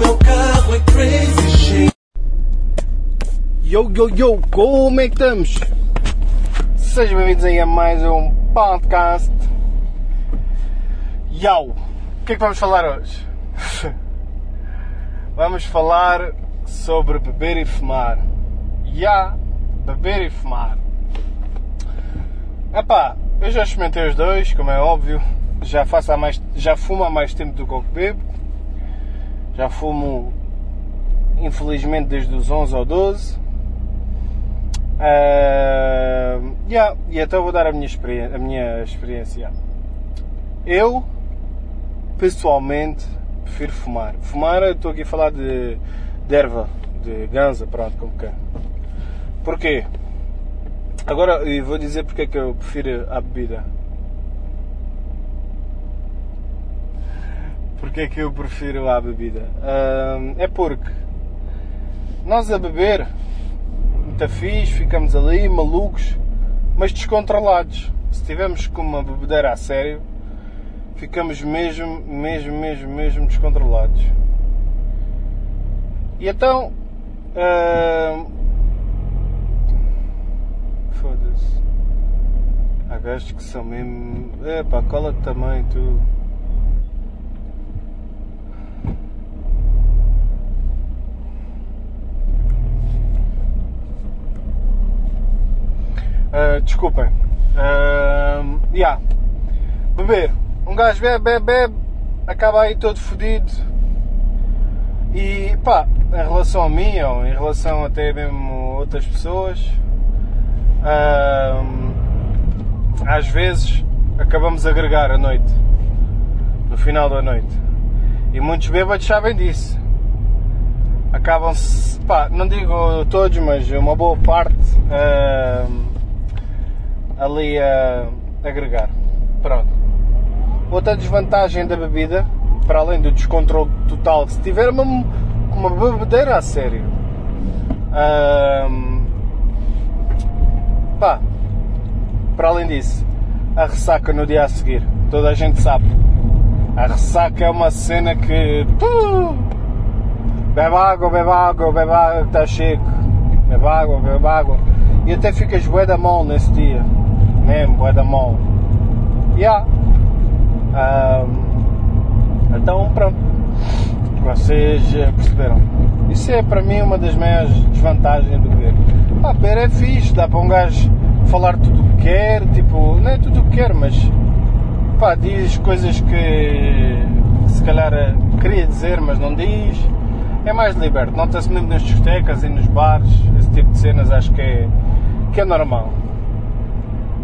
meu carro é crazy shit. Yo, yo, yo, como é que estamos? Sejam bem-vindos aí a mais um podcast. Yo, o que é que vamos falar hoje? vamos falar sobre beber e fumar. Ya, beber e fumar. Epá, eu já experimentei os dois, como é óbvio. Já, faço há mais, já fumo há mais tempo do que eu bebo. Já fumo, infelizmente, desde os 11 ou 12. Uh, yeah, e então vou dar a minha, experiência, a minha experiência. Eu, pessoalmente, prefiro fumar. Fumar, estou aqui a falar de, de erva, de ganza, pronto, como que Porquê? Agora, eu vou dizer porque é que eu prefiro a bebida. Porque é que eu prefiro a bebida? Uh, é porque nós a beber, muito fixe, ficamos ali malucos, mas descontrolados. Se tivermos com uma bebedeira a sério, ficamos mesmo, mesmo, mesmo, mesmo descontrolados. E então. Uh, Foda-se. Há gajos que são mesmo. Epá, cola também, tu. Uh, desculpem. Uh, yeah. Beber. Um gajo bebe, bebe, bebe, acaba aí todo fodido. E pá, em relação a mim ou em relação até mesmo outras pessoas, uh, às vezes acabamos a agregar a noite. No final da noite. E muitos bêbados sabem disso. Acabam-se, pá, não digo todos, mas uma boa parte. Uh, ali a agregar. Pronto. Outra desvantagem da bebida, para além do descontrole total, se tiver uma, uma bebedeira a sério, hum, pá, para além disso, a ressaca no dia a seguir, toda a gente sabe. A ressaca é uma cena que. Uh, bebe água, bebe água, bebe água, está cheio. Bebe água, bebe água. E até ficas bué da mão nesse dia mesmo, bué da mão. Yeah. Um, então pronto. Vocês perceberam. Isso é para mim uma das maiores desvantagens do beber. Pá, beber é fixe, dá para um gajo falar tudo o que quer, tipo, não é tudo o que quer, mas pá, diz coisas que se calhar queria dizer, mas não diz. É mais liberto, nota-se mesmo nas discotecas e nos bares, esse tipo de cenas acho que é, que é normal.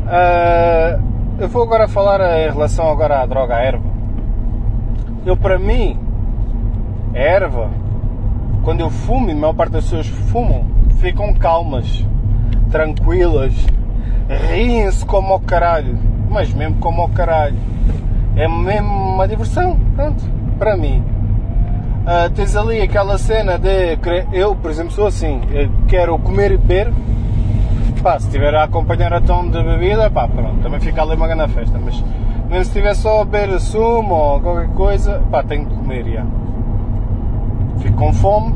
Uh, eu vou agora falar em relação agora à droga, à erva. Eu, para mim, a erva, quando eu fumo, e a maior parte das pessoas fumam, ficam calmas, tranquilas, riem-se como ao caralho, mas mesmo como ao caralho. É mesmo uma diversão, pronto, para mim. Uh, tens ali aquela cena de. Eu, por exemplo, sou assim, quero comer e beber, pá, se estiver a acompanhar a tom de bebida, pá, pronto, também fica ali uma grande festa, mas mesmo se estiver só a beber sumo ou qualquer coisa, pá, tenho que comer, já. Fico com fome,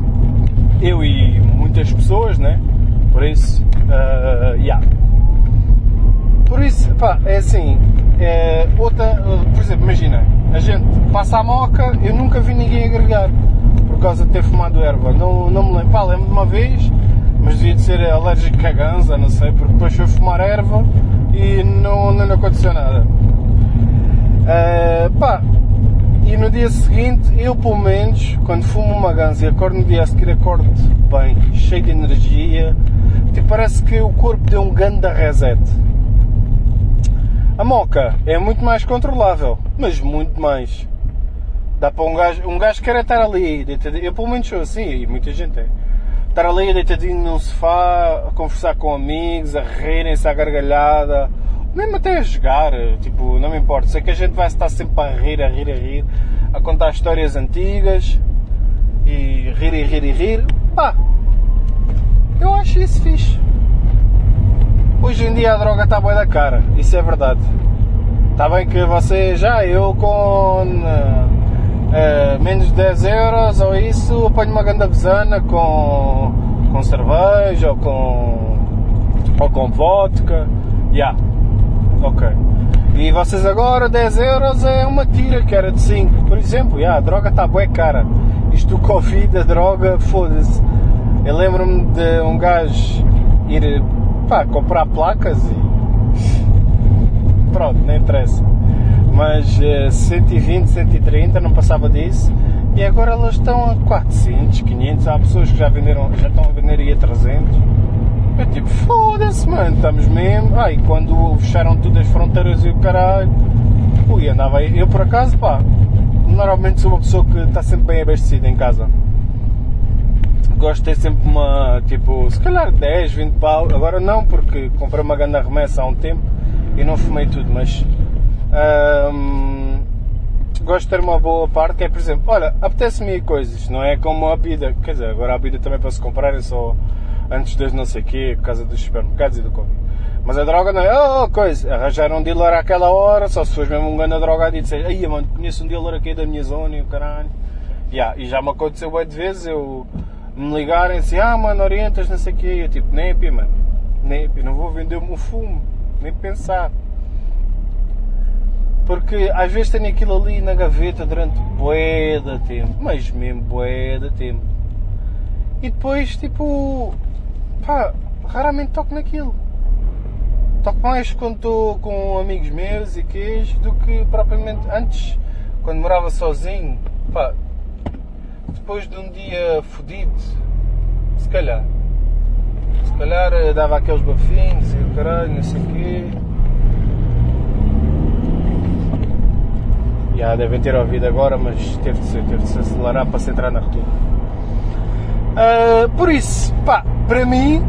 eu e muitas pessoas, né? Por isso, uh, yeah. Por isso, pá, é assim, é outra, por exemplo, imagina, a gente passa a moca, eu nunca vi ninguém agregar por causa de ter fumado erva, não, não me lembro, pá, lembro de uma vez, mas devia de ser alérgico a ganza, não sei, porque depois foi fumar erva e não, não lhe aconteceu nada. Uh, pá, e no dia seguinte, eu pelo menos, quando fumo uma ganza e acordo no dia a seguir, acordo bem, cheio de energia, tipo, parece que o corpo deu um ganda reset. A moca é muito mais controlável, mas muito mais. Dá para um gajo, um gajo quer estar ali, eu pelo menos sou assim, e muita gente é estar ali deitadinho num sofá, a conversar com amigos, a rirem-se à gargalhada, mesmo até a jogar, tipo, não me importa. Sei que a gente vai estar sempre a rir, a rir, a rir, a contar histórias antigas e rir e rir e rir. Pá, eu acho isso fixe. Hoje em dia a droga está boa da cara, isso é verdade. Está bem que você já, eu com eh, menos de 10 euros ou isso, apanho uma ganda besana com, com cerveja ou com, ou com vodka. Yeah. Ok. E vocês agora, 10 euros é uma tira que era de 5, por exemplo. Yeah, a droga está bué cara. Isto do Covid, a droga, foda-se. Eu lembro-me de um gajo ir pá, comprar placas e. Pronto, nem interessa. Mas eh, 120, 130, não passava disso. E agora elas estão a 400, 500. Há pessoas que já, venderam, já estão a vender aí a 300. Eu tipo, foda-se, mano, estamos mesmo. Ah, e quando fecharam tudo as fronteiras e o caralho. Ui, andava aí. Eu por acaso, pá, normalmente sou uma pessoa que está sempre bem abastecida em casa. Gosto de ter sempre uma, tipo, se calhar 10, 20 pau. Agora não, porque comprei uma grande remessa há um tempo e não fumei tudo, mas. Gosto de ter uma boa parte, que é, por exemplo, olha, apetece-me coisas, não é como a bebida. Quer dizer, agora a bebida também para se comprar é só antes das não sei o quê, por causa dos supermercados e do Covid. Mas a droga não é, oh, coisa, arranjar um dealer àquela hora, só se fores mesmo um grande drogado e disser, aí mano, conheço um dealer aqui da minha zona e o caralho. Yeah, e já me aconteceu bué de vezes eu me ligarem assim, ah mano, orientas, não sei o quê, eu tipo, nem mano, nem não vou vender o meu fumo, nem pensar. Porque às vezes tenho aquilo ali na gaveta durante bué de tempo, mas mesmo bué de tempo. E depois, tipo, pá, raramente toco naquilo. Toco mais quando estou com amigos meus e queijo do que propriamente antes, quando morava sozinho. Pá, depois de um dia fodido, se calhar. Se calhar eh, dava aqueles bafinhos e o caralho, não sei o quê. Já devem ter ouvido agora, mas teve de ser, teve de se acelerar para se entrar na rotunda. Ah, por isso, pá, para mim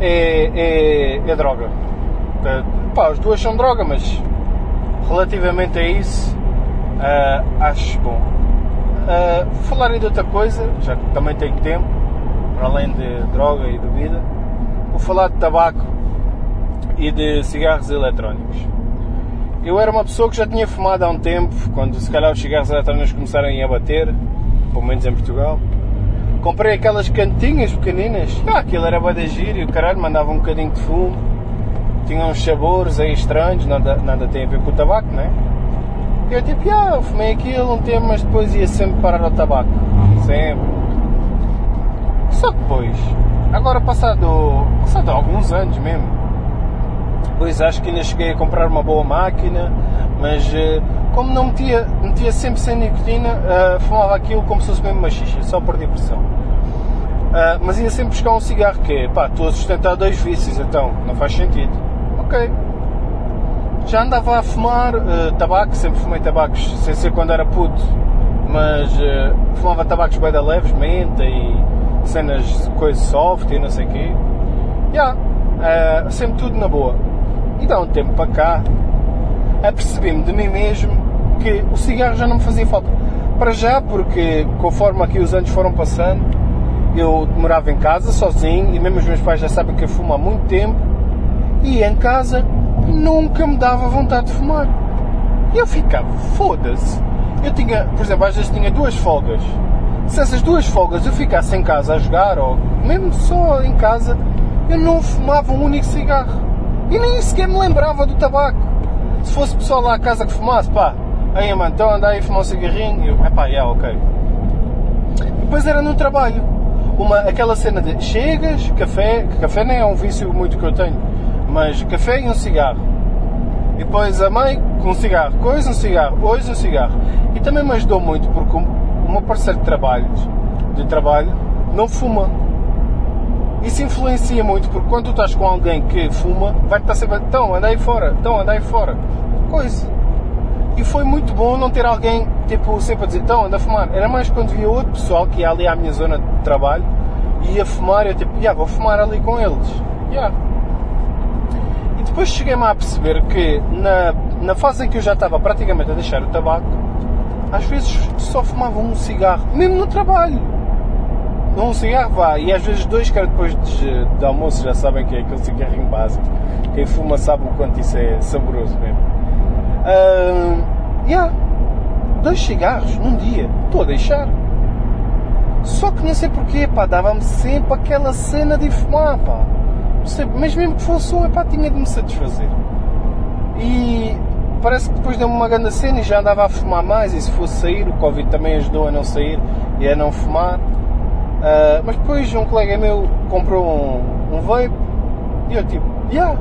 é, é, é droga. Ah, pá, as duas são droga, mas relativamente a isso, ah, acho bom. Ah, vou falar aí de outra coisa, já que também tenho tempo, para além de droga e bebida, vou falar de tabaco e de cigarros eletrónicos. Eu era uma pessoa que já tinha fumado há um tempo, quando se calhar os cigarros eletrónicos começaram a bater, pelo menos em Portugal. Comprei aquelas cantinhas pequeninas, ah, aquilo era de giro e o caralho mandava um bocadinho de fumo. Tinha uns sabores aí estranhos, nada, nada tem a ver com o tabaco, né? E eu tipo, ah, eu fumei aquilo um tempo, mas depois ia sempre parar ao tabaco. Sempre. Só que depois, agora passado, passado alguns anos mesmo, depois acho que ainda cheguei a comprar uma boa máquina, mas eh, como não metia, metia sempre sem nicotina, eh, fumava aquilo como se fosse mesmo uma xixa, só por diversão. Ah, mas ia sempre buscar um cigarro que é, pá, estou a sustentar dois vícios, então não faz sentido. Ok. Já andava a fumar eh, tabaco, sempre fumei tabacos, sem ser quando era puto, mas fumava tabacos bem leves, menta e cenas, coisas soft e não sei o quê. Eh, sempre tudo na boa. E dá um tempo para cá, apercebi-me de mim mesmo que o cigarro já não me fazia falta. Para já, porque conforme aqui os anos foram passando, eu morava em casa sozinho e mesmo os meus pais já sabem que eu fumo há muito tempo e em casa nunca me dava vontade de fumar. E eu ficava, foda-se. Eu tinha, por exemplo, às vezes tinha duas folgas. Se essas duas folgas eu ficasse em casa a jogar, ou mesmo só em casa, eu não fumava um único cigarro. E nem sequer me lembrava do tabaco. Se fosse pessoal lá à casa que fumasse, pá, aí mano, então anda aí a fumar um cigarrinho, eu, epá, yeah, ok. Depois era no trabalho. Uma, aquela cena de chegas, café, café nem é um vício muito que eu tenho, mas café e um cigarro. E depois a mãe com um cigarro, coisa um cigarro, hoje um cigarro. E também me ajudou muito porque o meu parceiro de trabalho, de trabalho não fuma. Isso influencia muito porque quando tu estás com alguém que fuma, vai-te estar sempre, então anda aí fora, então anda aí fora. Coisa. E foi muito bom não ter alguém, tipo, sempre a dizer, então anda a fumar. Era mais quando via outro pessoal que ia ali à minha zona de trabalho e ia fumar, eu tipo, yeah, vou fumar ali com eles. Yeah. E depois cheguei-me a perceber que na, na fase em que eu já estava praticamente a deixar o tabaco, às vezes só fumava um cigarro, mesmo no trabalho. Um cigarro vá, e às vezes dois, que era depois de, de almoço, já sabem que é aquele cigarrinho básico. Quem fuma sabe o quanto isso é saboroso mesmo. Uh, yeah. dois cigarros num dia. Estou a deixar. Só que não sei porquê, pá, dava-me sempre aquela cena de fumar, pá. Sei, mas mesmo que fosse um, pá, tinha de me satisfazer. E parece que depois deu-me uma grande cena e já andava a fumar mais. E se fosse sair, o Covid também ajudou a não sair e a não fumar. Uh, mas depois um colega meu comprou um, um vape e eu tipo, yeah,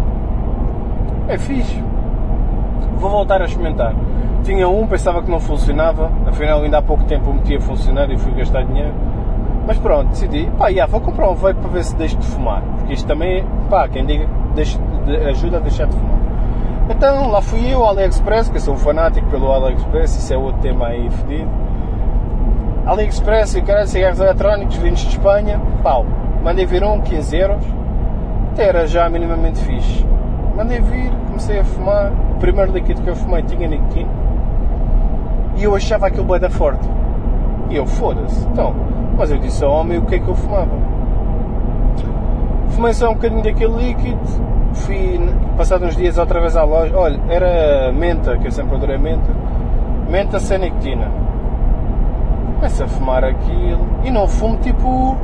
é fixe, vou voltar a experimentar. Tinha um, pensava que não funcionava, afinal ainda há pouco tempo o meti a funcionar e fui gastar dinheiro. Mas pronto, decidi, pá, yeah, vou comprar um vape para ver se deixo de fumar. Porque isto também, pá, quem diga, deixe, de, ajuda a deixar de fumar. Então lá fui eu AliExpress, que eu sou um fanático pelo AliExpress, isso é outro tema aí fedido. AliExpress e caralho, cigarros eletrónicos vindos de Espanha, pau, mandei vir um, 15 euros, até era já minimamente fixe. Mandei vir, comecei a fumar, o primeiro líquido que eu fumei tinha nicotina, e eu achava aquilo bem da forte. E eu, foda-se, então, mas eu disse ao homem o que é que eu fumava. Fumei só um bocadinho daquele líquido, fui, passado uns dias outra vez à loja, olha, era menta, que eu sempre adorei menta, menta sem nicotina. Começo a fumar aquilo, e não fumo tipo,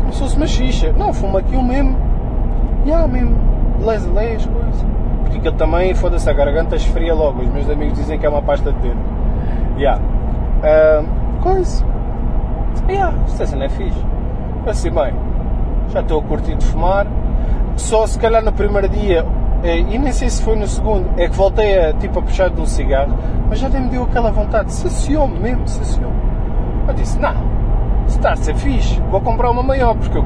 como se fosse uma xixa, não, fumo aquilo mesmo, e yeah, mesmo, lés a lés, coisa. Porque aquilo também, foda-se, a garganta esfria logo, os meus amigos dizem que é uma pasta de dedo. Yeah. Uh, coisa yeah, esta cena é fixe. Assim, bem, já estou a curtir de fumar. Só se calhar no primeiro dia, eh, e nem sei se foi no segundo, é que voltei a, tipo, a puxar de um cigarro, mas já nem me deu aquela vontade, saciou-me mesmo, saciou-me. Eu disse, não, se está a ser fixe, vou comprar uma maior, porque eu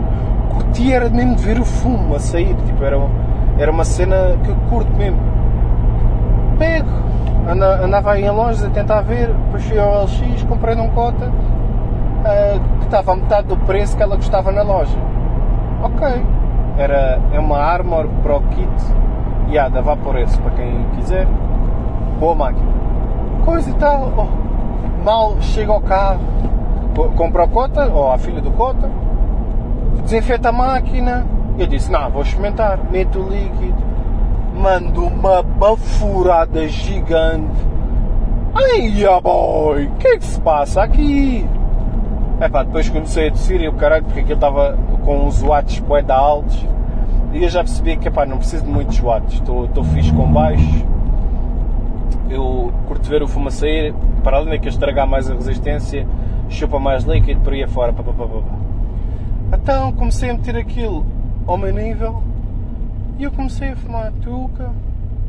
curti era mesmo de ver o fumo a sair, tipo, era, era uma cena que eu curto mesmo. Pego, andava aí em lojas a tentar ver, depois fui ao LX, comprei num cota, uh, que estava a metade do preço que ela custava na loja. Ok. Era, é uma Armor Pro Kit. E yeah, dá Vaporesse para quem quiser. Boa máquina. Coisa e tal. Oh, mal chega ao carro, compra o Cota, ou a filha do Cota, desinfeta a máquina. Eu disse, não, vou experimentar. Meto o líquido, mando uma bafurada gigante. Ai, boy, o que é que se passa aqui? É pá, depois comecei a tossir e o caralho, porque aquilo estava com uns watts poeda altos. E eu já percebi que epá, não preciso de muitos watts, estou, estou fixe com baixo. Eu curto ver o fumo a sair, para além de que estragar mais a resistência, chupa mais líquido por aí afora. Pá, pá, pá, pá. Então comecei a meter aquilo ao meu nível e eu comecei a fumar tuca,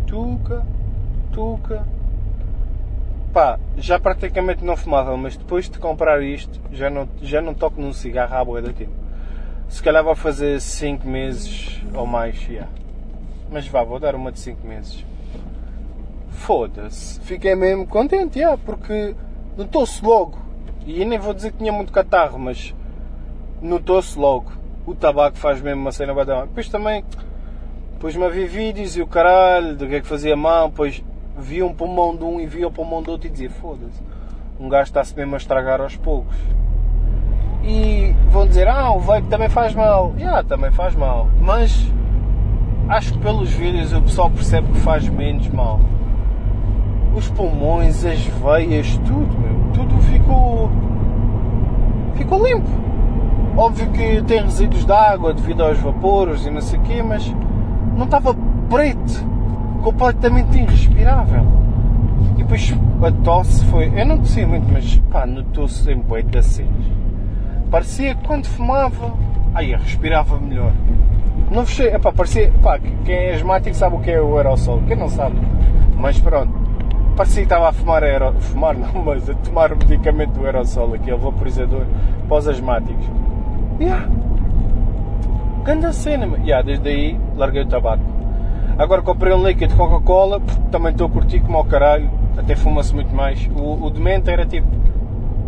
tuca, tuca, pá, já praticamente não fumava, mas depois de comprar isto, já não, já não toco num cigarro à boia da tempo. Se calhar vou fazer 5 meses ou mais, yeah. Mas vá, vou dar uma de 5 meses. Foda-se. Fiquei mesmo contente, yeah, porque notou-se logo. E nem vou dizer que tinha muito catarro, mas notou-se logo. O tabaco faz mesmo uma cena badão. Depois também, depois-me a ver vídeos e o caralho, do que é que fazia mal, depois via um pulmão de um e via o pulmão do outro e dizia: Foda-se, um gajo está-se mesmo a estragar aos poucos. E vão dizer: Ah, o vape também faz mal. Yeah, também faz mal. Mas acho que pelos vídeos o pessoal percebe que faz menos mal. Os pulmões, as veias, tudo, meu, ficou. limpo. Óbvio que tem resíduos de água devido aos vapores e não sei o quê, mas não estava preto completamente irrespirável. E depois a tosse foi. Eu não tossia muito, mas pá, notou-se em boi cenas. Parecia que quando fumava, aí respirava melhor. Não fechei, epá, parecia, pá, quem é asmático sabe o que é o aerossol, quem não sabe, mas pronto, parecia que estava a fumar, aero, fumar não, mas a tomar o medicamento do aerossol, aquele vaporizador para os asmáticos. Yeah. Ganda cena, yeah, desde aí larguei o tabaco. Agora comprei um líquido de Coca-Cola, também estou a curtir como ao caralho, até fuma-se muito mais. O, o de menta era tipo,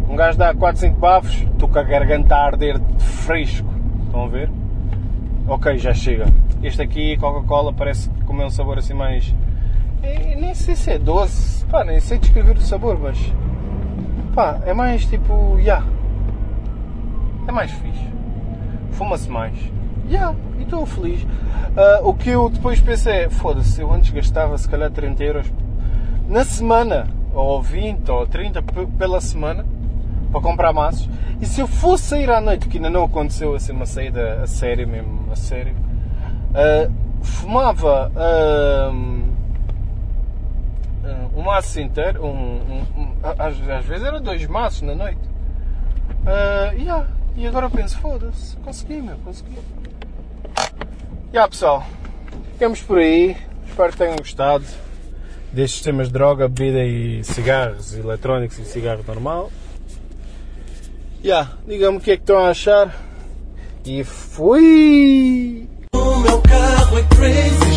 um gajo dá 4, 5 bafos, estou com a garganta a arder de fresco. Estão a ver? Ok, já chega. Este aqui, Coca-Cola, parece que como é um sabor assim mais. Nem sei se é doce, pá, nem sei descrever o sabor, mas. pá, é mais tipo. Yeah. É mais fixe. Fuma-se mais. Yeah, e estou feliz. Uh, o que eu depois pensei é, foda-se, eu antes gastava se calhar 30 euros na semana. ou 20 ou 30 p- pela semana para comprar maços. E se eu fosse sair à noite, que ainda não aconteceu assim uma saída a sério mesmo, a sério, ah, fumava um maço inteiro, um, um- um- às, às vezes era dois maços na noite. Ah, yeah. E agora eu penso, foda-se, consegui, meu, consegui. Yeah, pessoal, ficamos por aí. Espero que tenham gostado destes temas de droga, bebida e cigarros eletrónicos e cigarro normal. Yeah, digam-me o que é que estão a achar. E fui! O meu carro é crazy.